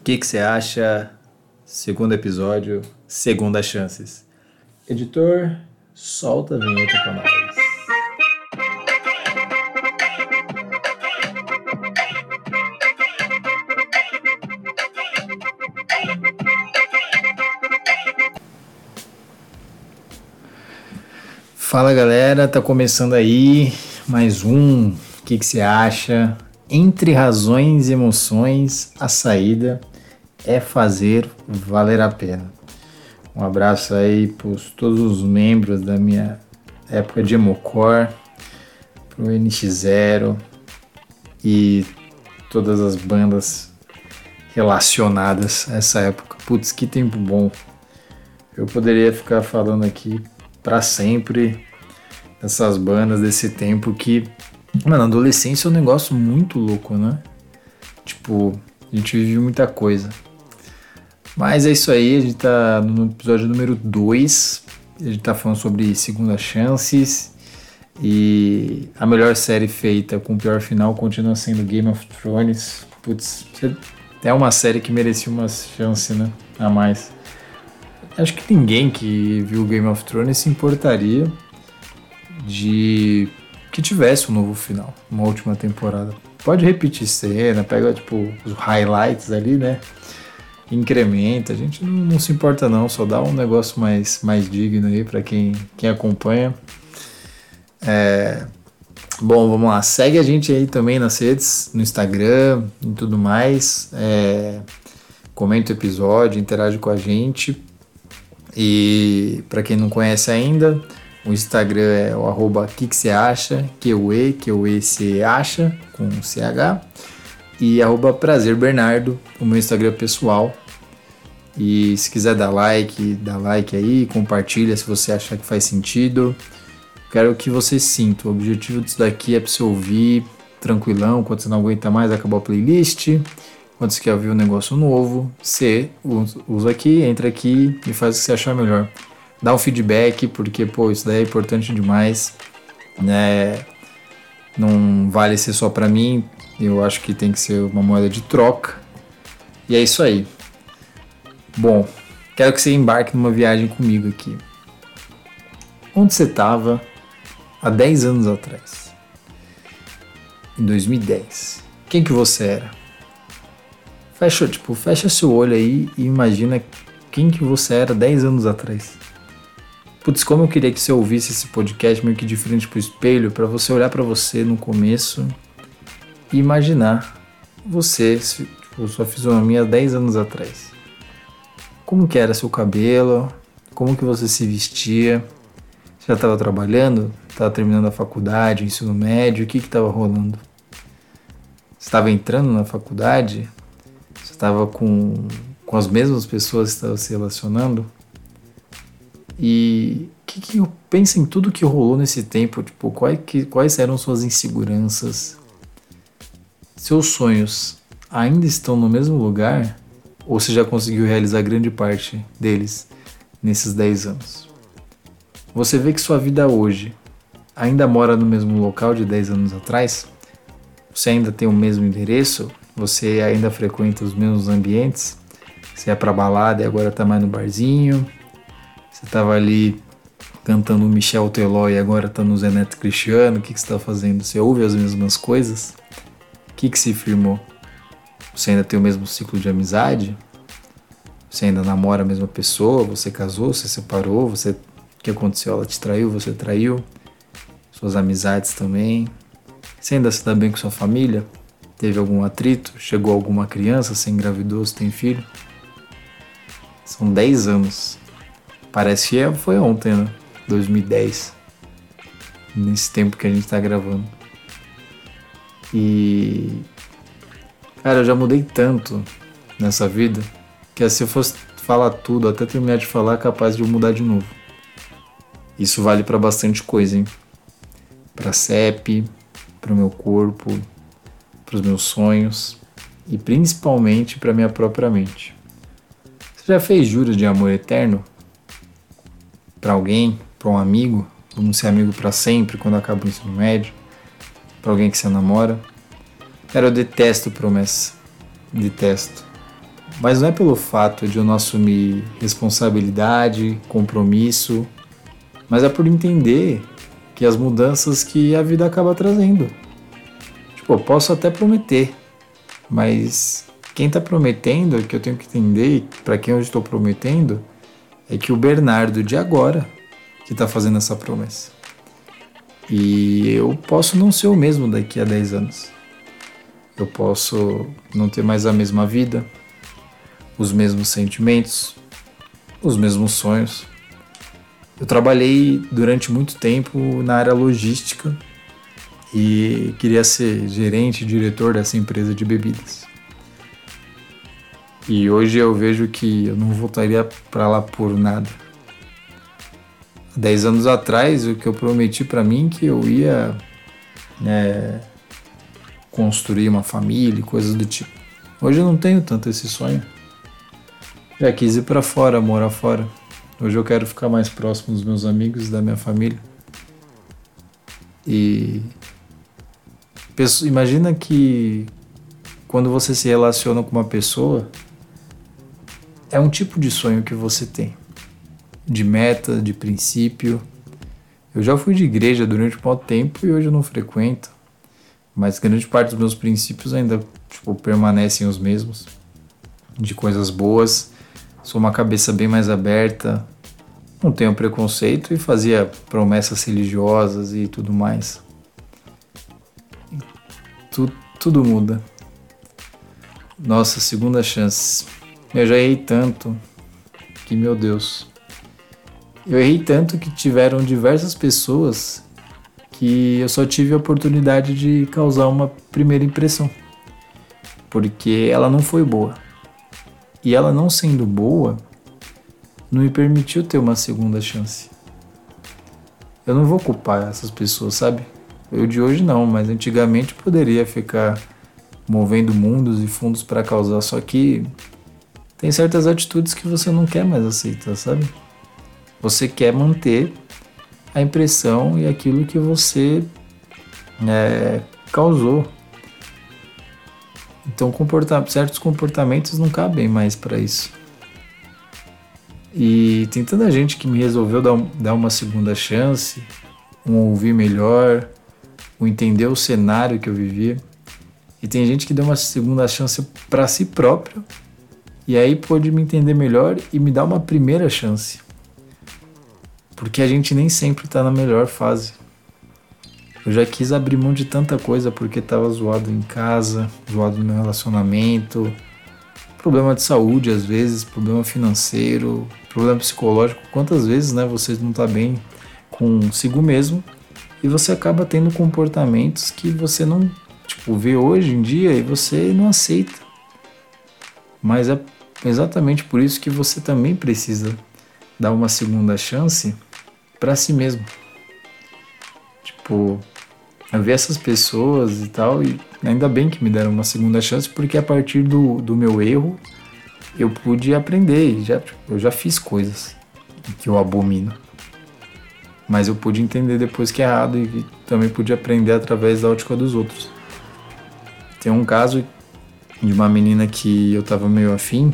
O que, você acha? Segundo episódio, Segunda Chances. Editor, solta a vinheta pra nós. Fala galera, tá começando aí mais um. O que você acha? Entre razões e emoções, a saída é fazer valer a pena. Um abraço aí para todos os membros da minha época de Emocor, pro NX0 e todas as bandas relacionadas a essa época. Putz, que tempo bom. Eu poderia ficar falando aqui para sempre dessas bandas desse tempo que, mano, adolescência é um negócio muito louco, né? Tipo, a gente vive muita coisa. Mas é isso aí, a gente tá no episódio número 2. A gente tá falando sobre segunda chances. E a melhor série feita com o pior final continua sendo Game of Thrones. Putz, é uma série que merecia uma chance, né? A mais. Acho que ninguém que viu Game of Thrones se importaria de que tivesse um novo final, uma última temporada. Pode repetir cena, pega tipo os highlights ali, né? Incrementa, a gente não, não se importa não, só dá um negócio mais, mais digno aí para quem, quem acompanha. É, bom, vamos lá, segue a gente aí também nas redes, no Instagram e tudo mais. É, comenta o episódio, interage com a gente. E para quem não conhece ainda, o Instagram é o arroba que o E, que o E se acha, com CH. E arroba prazer Bernardo, o meu Instagram pessoal. E se quiser dar like, dá like aí, compartilha se você achar que faz sentido. Quero que você sinta. O objetivo disso daqui é para você ouvir tranquilão, quando você não aguenta mais, acabou a playlist. Quando você quer ouvir um negócio novo, você usa aqui, entra aqui e faz o que você achar melhor dá um feedback, porque, pô, isso daí é importante demais, né? Não vale ser só para mim, eu acho que tem que ser uma moeda de troca. E é isso aí. Bom, quero que você embarque numa viagem comigo aqui. Onde você estava há 10 anos atrás? Em 2010. Quem que você era? Fecha, tipo, fecha seu olho aí e imagina quem que você era 10 anos atrás. Putz, como eu queria que você ouvisse esse podcast meio que de frente pro espelho, para você olhar para você no começo e imaginar você, tipo, sua fisionomia 10 anos atrás. Como que era seu cabelo? Como que você se vestia? Você já estava trabalhando? Estava terminando a faculdade, o ensino médio? O que estava rolando? Você estava entrando na faculdade? Você estava com, com as mesmas pessoas que estavam se relacionando? E que, que eu penso em tudo que rolou nesse tempo, tipo, quais, que, quais eram suas inseguranças? Seus sonhos ainda estão no mesmo lugar? Ou você já conseguiu realizar grande parte deles nesses 10 anos? Você vê que sua vida hoje ainda mora no mesmo local de 10 anos atrás? Você ainda tem o mesmo endereço? Você ainda frequenta os mesmos ambientes? Você é pra balada e agora tá mais no barzinho? Você estava ali cantando Michel Teló e agora está no Zeneto Cristiano, o que, que você está fazendo? Você ouve as mesmas coisas? O que, que se firmou? Você ainda tem o mesmo ciclo de amizade? Você ainda namora a mesma pessoa? Você casou? Você separou? Você... O que aconteceu? Ela te traiu? Você traiu? Suas amizades também? Você ainda se dá bem com sua família? Teve algum atrito? Chegou alguma criança? Você engravidou? Você tem filho? São 10 anos Parece que foi ontem, né? 2010. Nesse tempo que a gente tá gravando. E. Cara, eu já mudei tanto nessa vida que se eu fosse falar tudo, até terminar de falar, é capaz de eu mudar de novo. Isso vale para bastante coisa, hein? Pra CEP, pro meu corpo, pros meus sonhos e principalmente para minha própria mente. Você já fez juros de amor eterno? Para alguém, para um amigo, vamos ser amigo para sempre quando acaba o ensino médio, para alguém que você namora. Cara, eu detesto promessa. Detesto. Mas não é pelo fato de eu não assumir responsabilidade, compromisso, mas é por entender que as mudanças que a vida acaba trazendo. Tipo, eu posso até prometer, mas quem está prometendo, o que eu tenho que entender, para quem eu estou prometendo, é que o Bernardo de agora que está fazendo essa promessa. E eu posso não ser o mesmo daqui a 10 anos. Eu posso não ter mais a mesma vida, os mesmos sentimentos, os mesmos sonhos. Eu trabalhei durante muito tempo na área logística e queria ser gerente, diretor dessa empresa de bebidas. E hoje eu vejo que eu não voltaria para lá por nada. 10 anos atrás, o que eu prometi para mim que eu ia né, construir uma família, coisas do tipo. Hoje eu não tenho tanto esse sonho. Já quis ir para fora, morar fora. Hoje eu quero ficar mais próximo dos meus amigos e da minha família. E imagina que quando você se relaciona com uma pessoa, é um tipo de sonho que você tem, de meta, de princípio. Eu já fui de igreja durante um bom tempo e hoje eu não frequento, mas grande parte dos meus princípios ainda tipo, permanecem os mesmos, de coisas boas Sou uma cabeça bem mais aberta, não tenho preconceito e fazia promessas religiosas e tudo mais. Tu, tudo muda. Nossa, segunda chance. Eu já errei tanto que, meu Deus. Eu errei tanto que tiveram diversas pessoas que eu só tive a oportunidade de causar uma primeira impressão. Porque ela não foi boa. E ela não sendo boa, não me permitiu ter uma segunda chance. Eu não vou culpar essas pessoas, sabe? Eu de hoje não, mas antigamente poderia ficar movendo mundos e fundos para causar, só que tem certas atitudes que você não quer mais aceitar, sabe? Você quer manter a impressão e aquilo que você é, causou então, comporta certos comportamentos não cabem mais para isso. E tem tanta gente que me resolveu dar, dar uma segunda chance, um ouvir melhor, um entender o cenário que eu vivia. E tem gente que deu uma segunda chance para si próprio e aí pôde me entender melhor e me dar uma primeira chance. Porque a gente nem sempre está na melhor fase. Eu já quis abrir mão de tanta coisa porque tava zoado em casa, zoado no meu relacionamento, problema de saúde às vezes, problema financeiro, problema psicológico. Quantas vezes, né, você não tá bem consigo mesmo e você acaba tendo comportamentos que você não, tipo, vê hoje em dia e você não aceita. Mas é exatamente por isso que você também precisa dar uma segunda chance para si mesmo. Tipo, eu vi essas pessoas e tal, e ainda bem que me deram uma segunda chance, porque a partir do, do meu erro eu pude aprender. Já, eu já fiz coisas que eu abomino. Mas eu pude entender depois que é errado e também pude aprender através da ótica dos outros. Tem um caso de uma menina que eu tava meio afim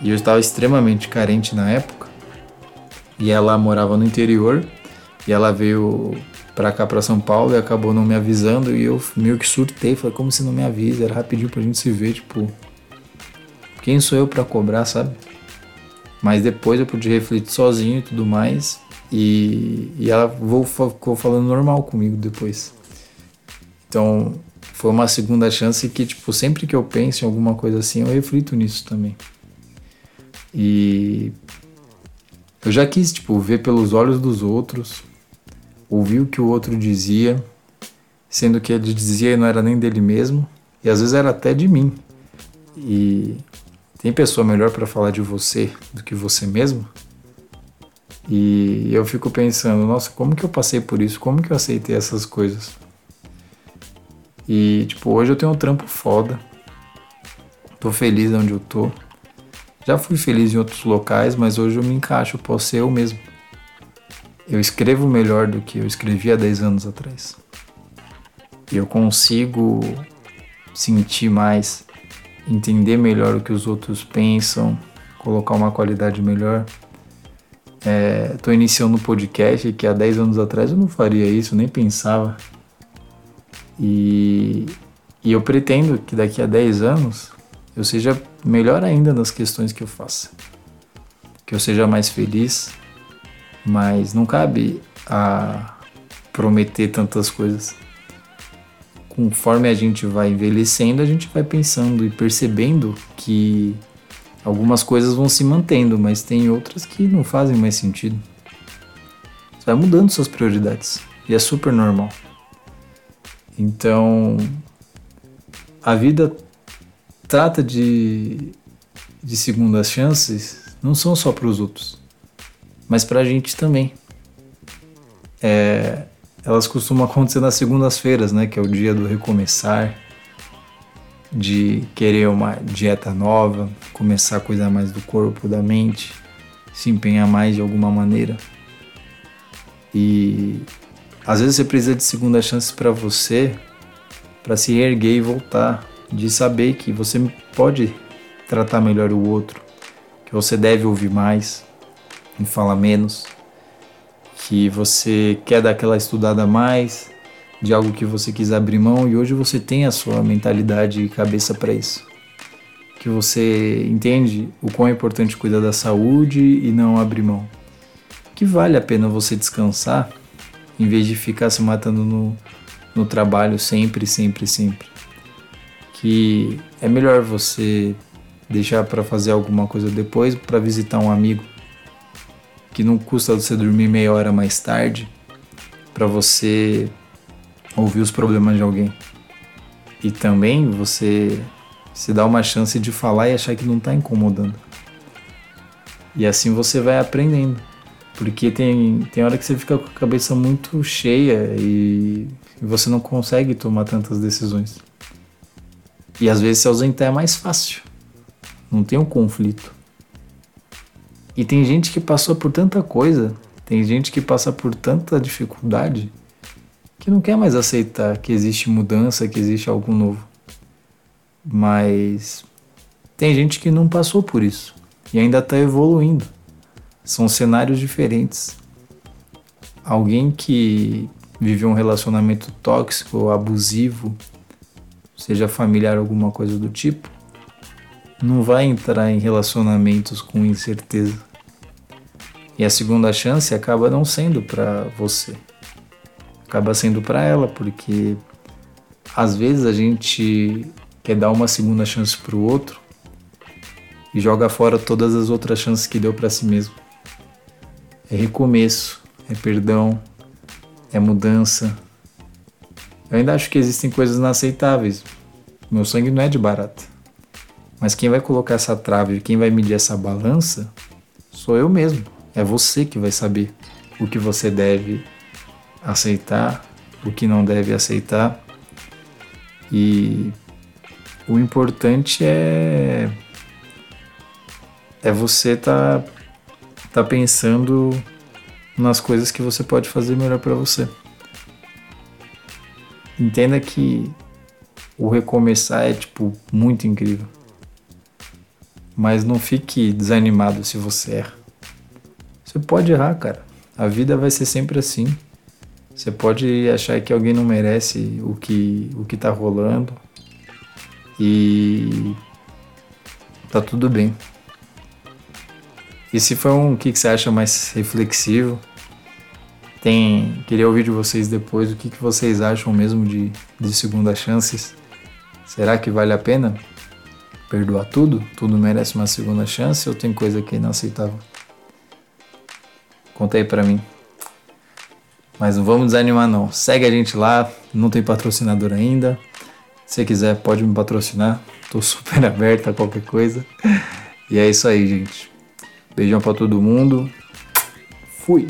e eu estava extremamente carente na época. E ela morava no interior e ela veio para cá, para São Paulo, e acabou não me avisando. E eu meio que surtei, falei, como se não me avisa? Era rapidinho pra gente se ver, tipo, quem sou eu para cobrar, sabe? Mas depois eu pude refletir sozinho e tudo mais. E, e ela ficou falando normal comigo depois. Então foi uma segunda chance que, tipo, sempre que eu penso em alguma coisa assim, eu reflito nisso também. E eu já quis, tipo, ver pelos olhos dos outros, ouvir o que o outro dizia, sendo que ele dizia não era nem dele mesmo, e às vezes era até de mim. E tem pessoa melhor para falar de você do que você mesmo? E eu fico pensando, nossa, como que eu passei por isso? Como que eu aceitei essas coisas? E tipo, hoje eu tenho um trampo foda. Tô feliz onde eu tô. Já fui feliz em outros locais, mas hoje eu me encaixo, posso ser eu mesmo eu escrevo melhor do que eu escrevia há 10 anos atrás. Eu consigo sentir mais entender melhor o que os outros pensam, colocar uma qualidade melhor. Estou é, iniciando um podcast que há 10 anos atrás eu não faria isso, nem pensava. E, e eu pretendo que daqui a 10 anos eu seja melhor ainda nas questões que eu faço. Que eu seja mais feliz, mas não cabe a prometer tantas coisas. Conforme a gente vai envelhecendo, a gente vai pensando e percebendo que algumas coisas vão se mantendo, mas tem outras que não fazem mais sentido. Você vai mudando suas prioridades e é super normal. Então, a vida trata de, de segundas chances não são só para os outros, mas para a gente também. É, elas costumam acontecer nas segundas-feiras, né, que é o dia do recomeçar, de querer uma dieta nova, começar a cuidar mais do corpo, da mente, se empenhar mais de alguma maneira. E às vezes você precisa de segunda chances para você, para se erguer e voltar, de saber que você pode tratar melhor o outro, que você deve ouvir mais e falar menos, que você quer dar aquela estudada mais de algo que você quis abrir mão e hoje você tem a sua mentalidade e cabeça para isso. Que você entende o quão é importante cuidar da saúde e não abrir mão. Que vale a pena você descansar em vez de ficar se matando no, no trabalho sempre, sempre, sempre. Que é melhor você deixar para fazer alguma coisa depois, para visitar um amigo, que não custa você dormir meia hora mais tarde, para você ouvir os problemas de alguém. E também você se dá uma chance de falar e achar que não está incomodando. E assim você vai aprendendo. Porque tem, tem hora que você fica com a cabeça muito cheia e, e você não consegue tomar tantas decisões. E às vezes se ausentar é mais fácil. Não tem um conflito. E tem gente que passou por tanta coisa, tem gente que passa por tanta dificuldade que não quer mais aceitar que existe mudança, que existe algo novo. Mas tem gente que não passou por isso e ainda está evoluindo. São cenários diferentes. Alguém que viveu um relacionamento tóxico abusivo, seja familiar alguma coisa do tipo, não vai entrar em relacionamentos com incerteza. E a segunda chance acaba não sendo para você acaba sendo para ela, porque às vezes a gente quer dar uma segunda chance para o outro e joga fora todas as outras chances que deu para si mesmo. É recomeço, é perdão, é mudança. Eu ainda acho que existem coisas inaceitáveis. Meu sangue não é de barata. Mas quem vai colocar essa trave, quem vai medir essa balança, sou eu mesmo. É você que vai saber o que você deve aceitar, o que não deve aceitar. E o importante é é você tá tá pensando nas coisas que você pode fazer melhor para você. Entenda que o recomeçar é tipo muito incrível. Mas não fique desanimado se você erra. Você pode errar, cara. A vida vai ser sempre assim. Você pode achar que alguém não merece o que o que tá rolando e tá tudo bem. E se for um que, que você acha mais reflexivo, tem queria ouvir de vocês depois o que, que vocês acham mesmo de, de segunda chances. Será que vale a pena perdoar tudo? Tudo merece uma segunda chance ou tem coisa que é inaceitável? Conta aí pra mim. Mas não vamos desanimar não. Segue a gente lá, não tem patrocinador ainda. Se quiser, pode me patrocinar. Tô super aberto a qualquer coisa. E é isso aí, gente. Beijão para todo mundo. Fui.